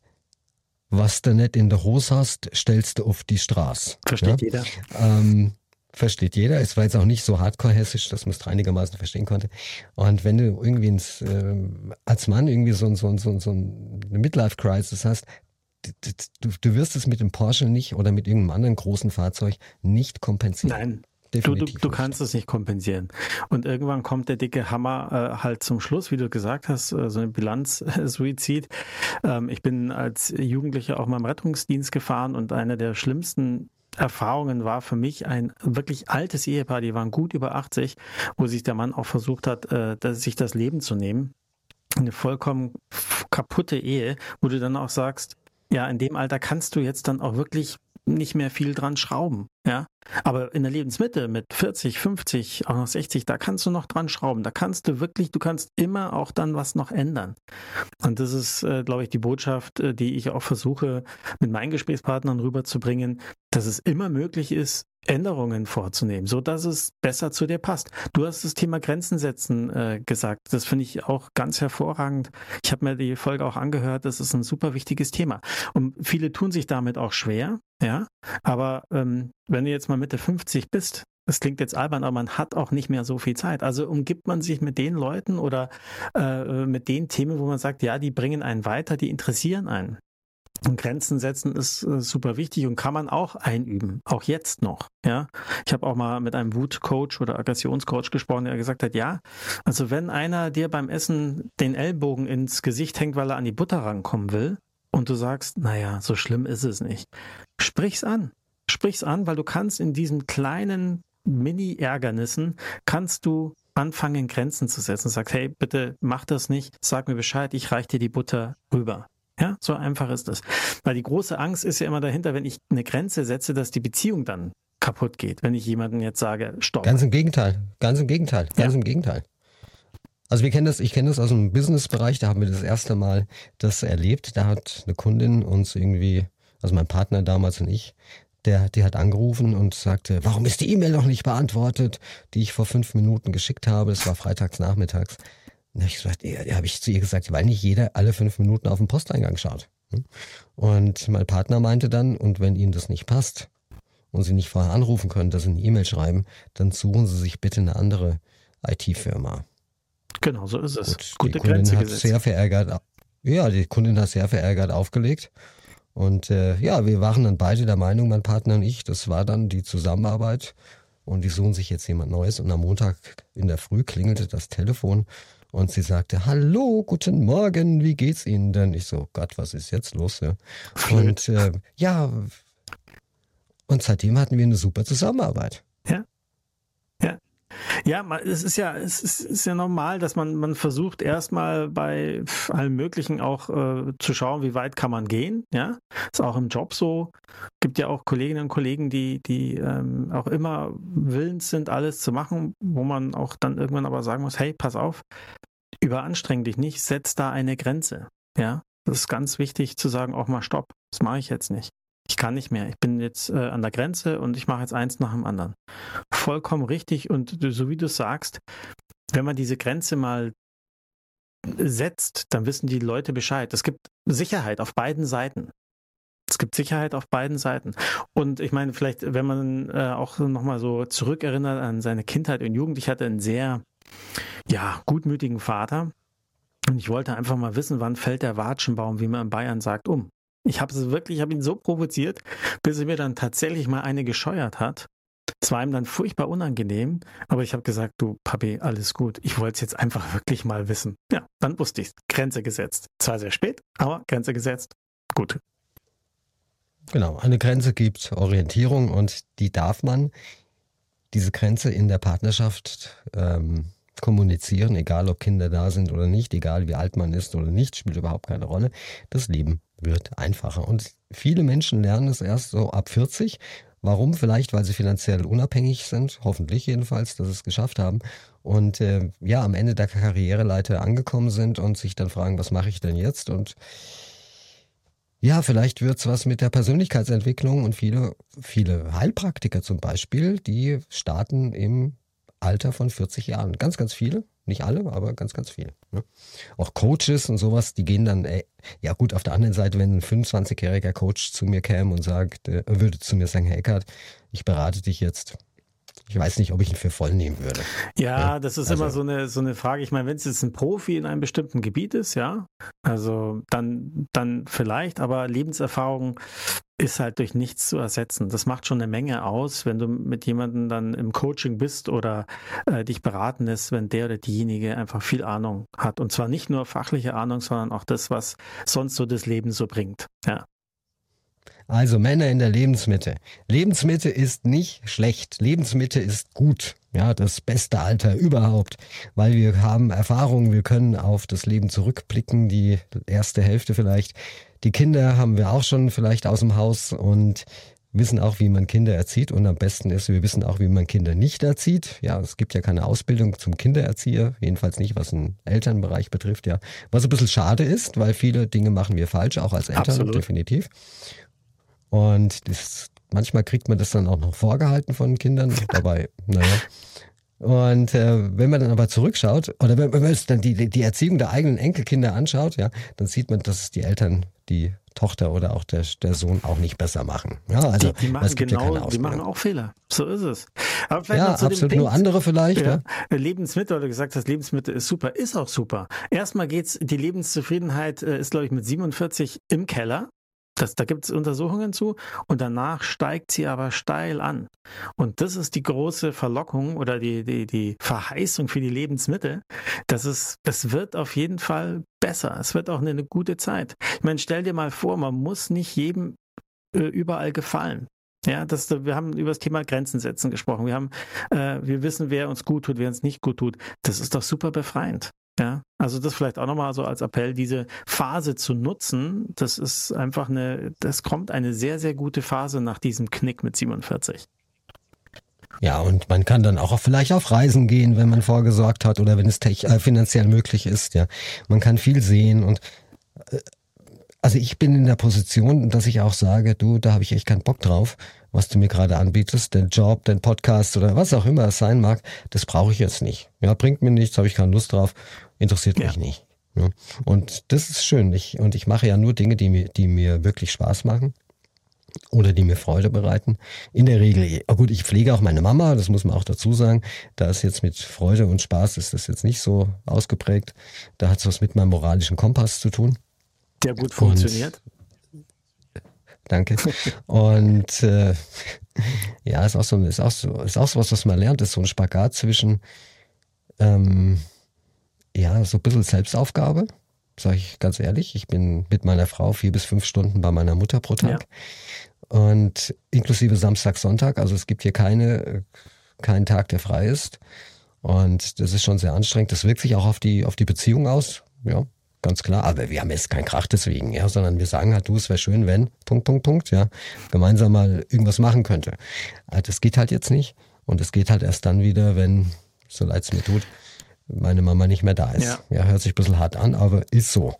Was du nicht in der Hose hast, stellst du auf die Straße. Versteht ja? jeder. Ähm, versteht jeder. Es war jetzt auch nicht so hardcore-hessisch, dass man es einigermaßen verstehen konnte. Und wenn du irgendwie ins, äh, als Mann irgendwie so, so, so, so eine Midlife-Crisis hast, du, du wirst es mit dem Porsche nicht oder mit irgendeinem anderen großen Fahrzeug nicht kompensieren. Nein. Du, du, du, kannst es nicht kompensieren. Und irgendwann kommt der dicke Hammer äh, halt zum Schluss, wie du gesagt hast, äh, so eine Bilanz-Suizid. Ähm, ich bin als Jugendlicher auch mal im Rettungsdienst gefahren und einer der schlimmsten Erfahrungen war für mich ein wirklich altes Ehepaar, die waren gut über 80, wo sich der Mann auch versucht hat, äh, sich das Leben zu nehmen. Eine vollkommen kaputte Ehe, wo du dann auch sagst, ja, in dem Alter kannst du jetzt dann auch wirklich nicht mehr viel dran schrauben, ja. Aber in der Lebensmitte mit 40, 50, auch noch 60, da kannst du noch dran schrauben. Da kannst du wirklich, du kannst immer auch dann was noch ändern. Und das ist, äh, glaube ich, die Botschaft, äh, die ich auch versuche, mit meinen Gesprächspartnern rüberzubringen, dass es immer möglich ist, Änderungen vorzunehmen, so dass es besser zu dir passt. Du hast das Thema Grenzen setzen äh, gesagt. Das finde ich auch ganz hervorragend. Ich habe mir die Folge auch angehört. Das ist ein super wichtiges Thema. Und viele tun sich damit auch schwer. Ja, aber ähm, wenn du jetzt mal Mitte 50 bist, das klingt jetzt albern, aber man hat auch nicht mehr so viel Zeit. Also umgibt man sich mit den Leuten oder äh, mit den Themen, wo man sagt, ja, die bringen einen weiter, die interessieren einen. Und Grenzen setzen ist äh, super wichtig und kann man auch einüben, auch jetzt noch. Ja, ich habe auch mal mit einem Wutcoach oder Aggressionscoach gesprochen, der gesagt hat, ja, also wenn einer dir beim Essen den Ellbogen ins Gesicht hängt, weil er an die Butter rankommen will, und du sagst, naja, so schlimm ist es nicht, sprich's an, sprich's an, weil du kannst in diesen kleinen Mini-Ärgernissen kannst du anfangen, Grenzen zu setzen. Sag, hey, bitte mach das nicht, sag mir Bescheid, ich reich dir die Butter rüber. Ja, so einfach ist das. Weil die große Angst ist ja immer dahinter, wenn ich eine Grenze setze, dass die Beziehung dann kaputt geht, wenn ich jemanden jetzt sage, stopp. Ganz im Gegenteil, ganz im Gegenteil, ganz ja. im Gegenteil. Also wir kennen das, ich kenne das aus dem Businessbereich, da haben wir das erste Mal das erlebt. Da hat eine Kundin uns irgendwie, also mein Partner damals und ich, der, die hat angerufen und sagte, warum ist die E-Mail noch nicht beantwortet, die ich vor fünf Minuten geschickt habe. Es war freitags nachmittags. Da habe ich, gesagt, ja, habe ich zu ihr gesagt, weil nicht jeder alle fünf Minuten auf den Posteingang schaut. Und mein Partner meinte dann, und wenn Ihnen das nicht passt und Sie nicht vorher anrufen können, dass Sie eine E-Mail schreiben, dann suchen Sie sich bitte eine andere IT-Firma. Genau, so ist es. Gut, Gute die Kundin Grenze hat gesetzt. sehr verärgert, ja, die Kundin hat sehr verärgert aufgelegt. Und äh, ja, wir waren dann beide der Meinung, mein Partner und ich, das war dann die Zusammenarbeit. Und die suchen sich jetzt jemand Neues. Und am Montag in der Früh klingelte das Telefon und sie sagte, hallo, guten Morgen, wie geht's Ihnen denn? Ich so, Gott, was ist jetzt los? Ja? Und äh, ja, und seitdem hatten wir eine super Zusammenarbeit. Ja. Ja. Ja, es ist ja, es ist, ist, ja normal, dass man, man versucht erstmal bei allem Möglichen auch äh, zu schauen, wie weit kann man gehen. Ja, ist auch im Job so. Gibt ja auch Kolleginnen und Kollegen, die, die ähm, auch immer willens sind, alles zu machen, wo man auch dann irgendwann aber sagen muss, hey, pass auf, überanstreng dich nicht, setz da eine Grenze. Ja, das ist ganz wichtig zu sagen, auch mal Stopp, das mache ich jetzt nicht. Ich kann nicht mehr. Ich bin jetzt äh, an der Grenze und ich mache jetzt eins nach dem anderen. Vollkommen richtig. Und so wie du sagst, wenn man diese Grenze mal setzt, dann wissen die Leute Bescheid. Es gibt Sicherheit auf beiden Seiten. Es gibt Sicherheit auf beiden Seiten. Und ich meine, vielleicht, wenn man äh, auch nochmal so zurückerinnert an seine Kindheit und Jugend, ich hatte einen sehr ja, gutmütigen Vater. Und ich wollte einfach mal wissen, wann fällt der Watschenbaum, wie man in Bayern sagt, um. Ich habe es wirklich, ich habe ihn so provoziert, bis er mir dann tatsächlich mal eine gescheuert hat. Es war ihm dann furchtbar unangenehm, aber ich habe gesagt, du Papi, alles gut. Ich wollte es jetzt einfach wirklich mal wissen. Ja, dann wusste ich Grenze gesetzt. Zwar sehr spät, aber Grenze gesetzt. Gut. Genau, eine Grenze gibt Orientierung und die darf man, diese Grenze in der Partnerschaft ähm, kommunizieren, egal ob Kinder da sind oder nicht, egal wie alt man ist oder nicht, spielt überhaupt keine Rolle. Das Leben wird einfacher. Und viele Menschen lernen es erst so ab 40. Warum? Vielleicht, weil sie finanziell unabhängig sind, hoffentlich jedenfalls, dass sie es geschafft haben. Und äh, ja, am Ende der Karriereleiter angekommen sind und sich dann fragen, was mache ich denn jetzt? Und ja, vielleicht wird's was mit der Persönlichkeitsentwicklung und viele, viele Heilpraktiker zum Beispiel, die starten im Alter von 40 Jahren. Ganz, ganz viele. Nicht alle, aber ganz, ganz viele. Ne? Auch Coaches und sowas, die gehen dann, ey, ja gut, auf der anderen Seite, wenn ein 25-jähriger Coach zu mir käme und sagt, äh, würde zu mir sagen, Herr Eckert, ich berate dich jetzt ich weiß nicht, ob ich ihn für voll nehmen würde. Ja, ja. das ist also, immer so eine, so eine Frage. Ich meine, wenn es jetzt ein Profi in einem bestimmten Gebiet ist, ja, also dann, dann vielleicht, aber Lebenserfahrung ist halt durch nichts zu ersetzen. Das macht schon eine Menge aus, wenn du mit jemandem dann im Coaching bist oder äh, dich beraten lässt, wenn der oder diejenige einfach viel Ahnung hat. Und zwar nicht nur fachliche Ahnung, sondern auch das, was sonst so das Leben so bringt. Ja. Also Männer in der Lebensmitte. Lebensmitte ist nicht schlecht. Lebensmitte ist gut. Ja, das beste Alter überhaupt, weil wir haben Erfahrungen, wir können auf das Leben zurückblicken, die erste Hälfte vielleicht. Die Kinder haben wir auch schon vielleicht aus dem Haus und wissen auch, wie man Kinder erzieht und am besten ist, wir wissen auch, wie man Kinder nicht erzieht. Ja, es gibt ja keine Ausbildung zum Kindererzieher, jedenfalls nicht, was den Elternbereich betrifft, ja. Was ein bisschen schade ist, weil viele Dinge machen wir falsch, auch als Eltern, Absolut. definitiv. Und das, manchmal kriegt man das dann auch noch vorgehalten von Kindern. Dabei, naja. Und äh, wenn man dann aber zurückschaut, oder wenn, wenn man dann die, die Erziehung der eigenen Enkelkinder anschaut, ja, dann sieht man, dass die Eltern die Tochter oder auch der, der Sohn auch nicht besser machen. Ja, also die, die machen es gibt genau, ja die machen auch Fehler. So ist es. Aber vielleicht ja, absolut Punkt, nur andere vielleicht. Ja, ja. Lebensmittel, oder gesagt hast, Lebensmittel ist super, ist auch super. Erstmal geht's, die Lebenszufriedenheit äh, ist, glaube ich, mit 47 im Keller. Das, da gibt es Untersuchungen zu und danach steigt sie aber steil an. Und das ist die große Verlockung oder die, die, die Verheißung für die Lebensmittel. Das, ist, das wird auf jeden Fall besser. Es wird auch eine, eine gute Zeit. Ich meine, stell dir mal vor, man muss nicht jedem äh, überall gefallen. Ja, das, wir haben über das Thema Grenzen setzen gesprochen. Wir haben, äh, wir wissen, wer uns gut tut, wer uns nicht gut tut. Das ist doch super befreiend. Ja, also das vielleicht auch nochmal so als Appell, diese Phase zu nutzen. Das ist einfach eine, das kommt eine sehr, sehr gute Phase nach diesem Knick mit 47. Ja, und man kann dann auch vielleicht auf Reisen gehen, wenn man vorgesorgt hat oder wenn es äh, finanziell möglich ist. Ja, man kann viel sehen und äh, also ich bin in der Position, dass ich auch sage, du, da habe ich echt keinen Bock drauf, was du mir gerade anbietest, den Job, den Podcast oder was auch immer es sein mag, das brauche ich jetzt nicht. Ja, bringt mir nichts, habe ich keine Lust drauf, interessiert mich ja. nicht. Ja. Und das ist schön. Ich, und ich mache ja nur Dinge, die mir, die mir wirklich Spaß machen oder die mir Freude bereiten. In der Regel, oh gut, ich pflege auch meine Mama, das muss man auch dazu sagen. Da ist jetzt mit Freude und Spaß ist das jetzt nicht so ausgeprägt. Da hat es was mit meinem moralischen Kompass zu tun der gut funktioniert. Und, danke. Und äh, ja, ist auch so, ist auch so, ist auch so was, was man lernt, ist so ein Spagat zwischen ähm, ja, so ein bisschen Selbstaufgabe, sage ich ganz ehrlich. Ich bin mit meiner Frau vier bis fünf Stunden bei meiner Mutter pro Tag. Ja. Und inklusive Samstag, Sonntag. Also es gibt hier keine, keinen Tag, der frei ist. Und das ist schon sehr anstrengend. Das wirkt sich auch auf die, auf die Beziehung aus. Ja, ganz klar. Aber wir haben jetzt keinen Krach deswegen, ja, sondern wir sagen halt, du, es wäre schön, wenn, Punkt, Punkt, Punkt, ja, gemeinsam mal irgendwas machen könnte. Das geht halt jetzt nicht. Und es geht halt erst dann wieder, wenn, so leid es mir tut, meine Mama nicht mehr da ist. Ja. ja, hört sich ein bisschen hart an, aber ist so.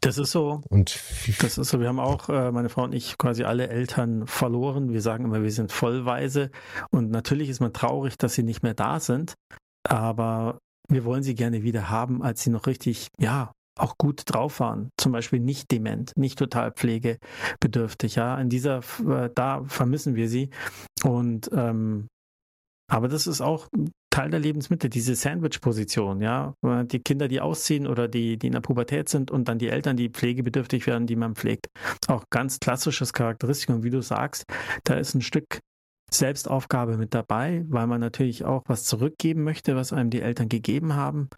Das ist so. Und das ist so. Wir haben auch, äh, meine Frau und ich, quasi alle Eltern verloren. Wir sagen immer, wir sind vollweise. Und natürlich ist man traurig, dass sie nicht mehr da sind. Aber wir wollen sie gerne wieder haben, als sie noch richtig, ja, auch gut drauf waren, zum Beispiel nicht dement, nicht total pflegebedürftig. Ja, in dieser, äh, da vermissen wir sie. Und ähm, aber das ist auch Teil der Lebensmittel, diese Sandwich-Position, ja. Die Kinder, die ausziehen oder die, die in der Pubertät sind und dann die Eltern, die pflegebedürftig werden, die man pflegt. Auch ganz klassisches Charakteristik. Und wie du sagst, da ist ein Stück Selbstaufgabe mit dabei, weil man natürlich auch was zurückgeben möchte, was einem die Eltern gegeben haben.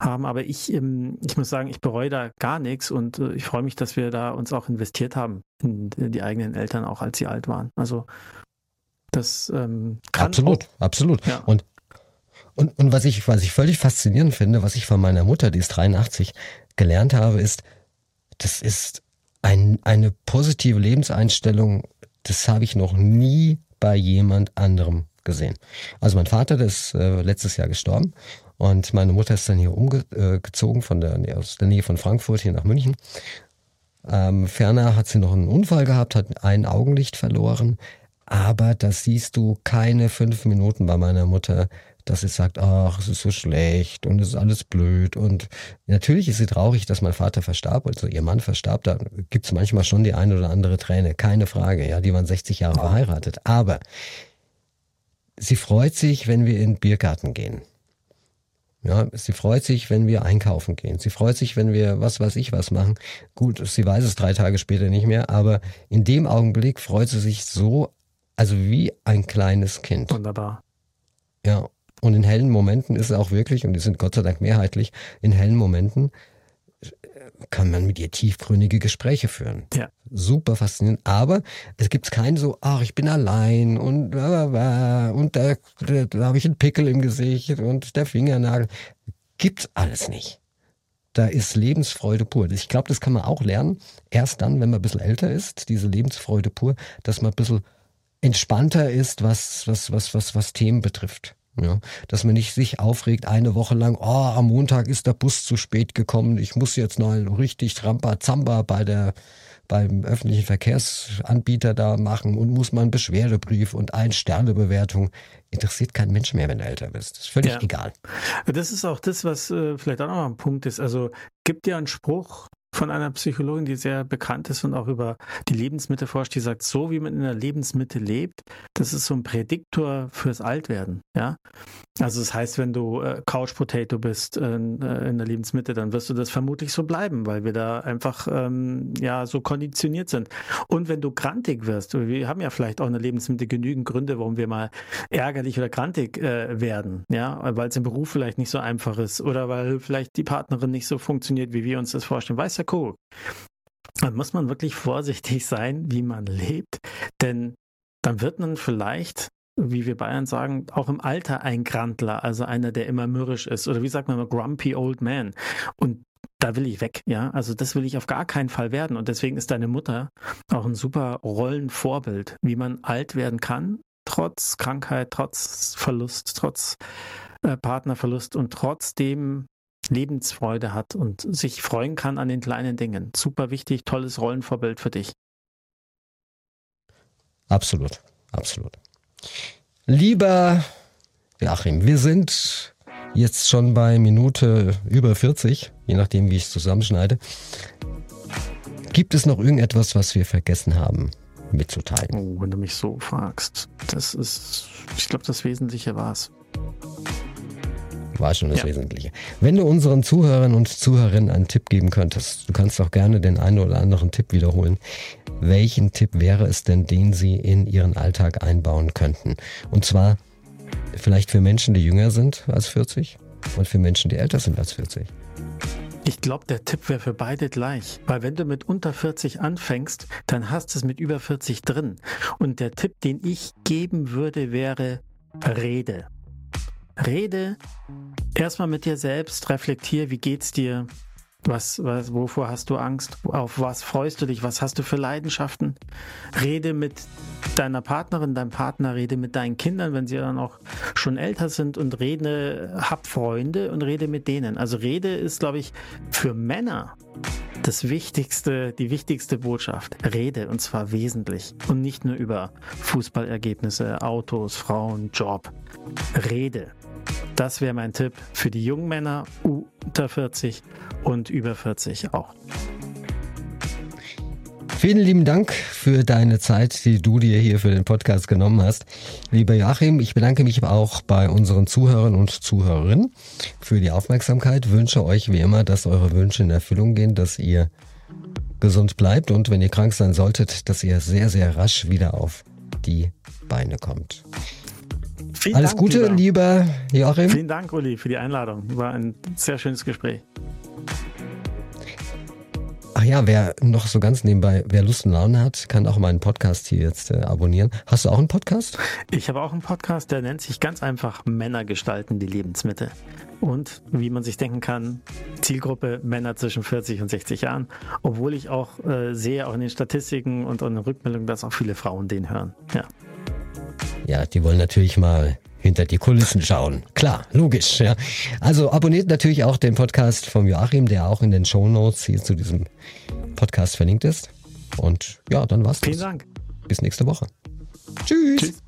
haben. Aber ich, ähm, ich muss sagen, ich bereue da gar nichts und äh, ich freue mich, dass wir da uns auch investiert haben in die eigenen Eltern, auch als sie alt waren. Also das ähm, kann absolut, auch, absolut. Ja. Und und, und was ich, was ich völlig faszinierend finde, was ich von meiner Mutter, die ist 83, gelernt habe, ist, das ist ein, eine positive Lebenseinstellung, das habe ich noch nie bei jemand anderem gesehen. Also mein Vater, der ist äh, letztes Jahr gestorben und meine Mutter ist dann hier umgezogen von der, aus der Nähe von Frankfurt hier nach München. Ähm, ferner hat sie noch einen Unfall gehabt, hat ein Augenlicht verloren. Aber das siehst du keine fünf Minuten bei meiner Mutter, dass sie sagt, ach, es ist so schlecht und es ist alles blöd. Und natürlich ist sie traurig, dass mein Vater verstarb, also ihr Mann verstarb. Da gibt es manchmal schon die eine oder andere Träne, keine Frage. Ja, die waren 60 Jahre verheiratet. Aber sie freut sich, wenn wir in den Biergarten gehen. Ja, sie freut sich, wenn wir einkaufen gehen. Sie freut sich, wenn wir was weiß ich was machen. Gut, sie weiß es drei Tage später nicht mehr, aber in dem Augenblick freut sie sich so, also wie ein kleines Kind. Wunderbar. Ja, und in hellen Momenten ist es auch wirklich, und die sind Gott sei Dank mehrheitlich, in hellen Momenten äh, kann man mit ihr tiefgründige Gespräche führen. Ja. Super faszinierend. Aber es gibt keinen so, ach, ich bin allein und und da, da, da habe ich einen Pickel im Gesicht und der Fingernagel. Gibt's alles nicht. Da ist Lebensfreude pur. Ich glaube, das kann man auch lernen. Erst dann, wenn man ein bisschen älter ist, diese Lebensfreude pur, dass man ein bisschen entspannter ist, was, was, was, was, was Themen betrifft. Ja, dass man nicht sich aufregt eine Woche lang, oh, am Montag ist der Bus zu spät gekommen, ich muss jetzt noch richtig Trampa Zamba bei der beim öffentlichen Verkehrsanbieter da machen und muss man einen Beschwerdebrief und ein Sternebewertung. Interessiert kein Mensch mehr, wenn du älter bist. ist völlig ja. egal. Das ist auch das, was äh, vielleicht auch noch ein Punkt ist. Also gibt dir einen Spruch, von einer Psychologin, die sehr bekannt ist und auch über die Lebensmittel forscht, die sagt, so wie man in der Lebensmittel lebt, das ist so ein Prädiktor fürs Altwerden. Ja? Also das heißt, wenn du äh, Couch Potato bist äh, in der Lebensmitte, dann wirst du das vermutlich so bleiben, weil wir da einfach ähm, ja so konditioniert sind. Und wenn du grantig wirst, wir haben ja vielleicht auch in der Lebensmitte genügend Gründe, warum wir mal ärgerlich oder grantig äh, werden, ja, weil es im Beruf vielleicht nicht so einfach ist oder weil vielleicht die Partnerin nicht so funktioniert, wie wir uns das vorstellen. Weiß der Kuckuck. Dann muss man wirklich vorsichtig sein, wie man lebt, denn dann wird man vielleicht wie wir Bayern sagen, auch im Alter ein Grandler, also einer, der immer mürrisch ist. Oder wie sagt man immer, grumpy old man. Und da will ich weg, ja. Also das will ich auf gar keinen Fall werden. Und deswegen ist deine Mutter auch ein super Rollenvorbild, wie man alt werden kann, trotz Krankheit, trotz Verlust, trotz äh, Partnerverlust und trotzdem Lebensfreude hat und sich freuen kann an den kleinen Dingen. Super wichtig, tolles Rollenvorbild für dich. Absolut, absolut. Lieber Joachim, wir sind jetzt schon bei Minute über 40, je nachdem, wie ich es zusammenschneide. Gibt es noch irgendetwas, was wir vergessen haben mitzuteilen? Oh, wenn du mich so fragst, das ist, ich glaube, das Wesentliche war es. War schon das ja. Wesentliche. Wenn du unseren Zuhörern und Zuhörerinnen einen Tipp geben könntest, du kannst auch gerne den einen oder anderen Tipp wiederholen. Welchen Tipp wäre es denn, den sie in ihren Alltag einbauen könnten? Und zwar vielleicht für Menschen, die jünger sind als 40 und für Menschen, die älter sind als 40. Ich glaube, der Tipp wäre für beide gleich. Weil wenn du mit unter 40 anfängst, dann hast du es mit über 40 drin. Und der Tipp, den ich geben würde, wäre Rede. Rede erstmal mit dir selbst, reflektier, wie geht's dir? Was, was, wovor hast du Angst? Auf was freust du dich? Was hast du für Leidenschaften? Rede mit deiner Partnerin, deinem Partner, rede mit deinen Kindern, wenn sie dann auch schon älter sind und rede, hab Freunde und rede mit denen. Also Rede ist, glaube ich, für Männer das wichtigste, die wichtigste Botschaft. Rede und zwar wesentlich und nicht nur über Fußballergebnisse, Autos, Frauen, Job. Rede. Das wäre mein Tipp für die jungen Männer unter 40 und über 40 auch. Vielen lieben Dank für deine Zeit, die du dir hier für den Podcast genommen hast. Lieber Joachim, ich bedanke mich auch bei unseren Zuhörern und Zuhörerinnen für die Aufmerksamkeit. Wünsche euch wie immer, dass eure Wünsche in Erfüllung gehen, dass ihr gesund bleibt und wenn ihr krank sein solltet, dass ihr sehr, sehr rasch wieder auf die Beine kommt. Vielen Alles Dank, Gute, lieber. lieber Joachim. Vielen Dank, Uli, für die Einladung. War ein sehr schönes Gespräch. Ach ja, wer noch so ganz nebenbei, wer Lust und Laune hat, kann auch meinen Podcast hier jetzt äh, abonnieren. Hast du auch einen Podcast? Ich habe auch einen Podcast, der nennt sich ganz einfach Männer gestalten die Lebensmittel. Und wie man sich denken kann, Zielgruppe Männer zwischen 40 und 60 Jahren. Obwohl ich auch äh, sehe, auch in den Statistiken und in den Rückmeldungen, dass auch viele Frauen den hören. Ja. Ja, die wollen natürlich mal hinter die Kulissen schauen. Klar, logisch. Ja. Also abonniert natürlich auch den Podcast von Joachim, der auch in den Show Notes hier zu diesem Podcast verlinkt ist. Und ja, dann war's. Vielen das. Dank. Bis nächste Woche. Tschüss. Tschüss.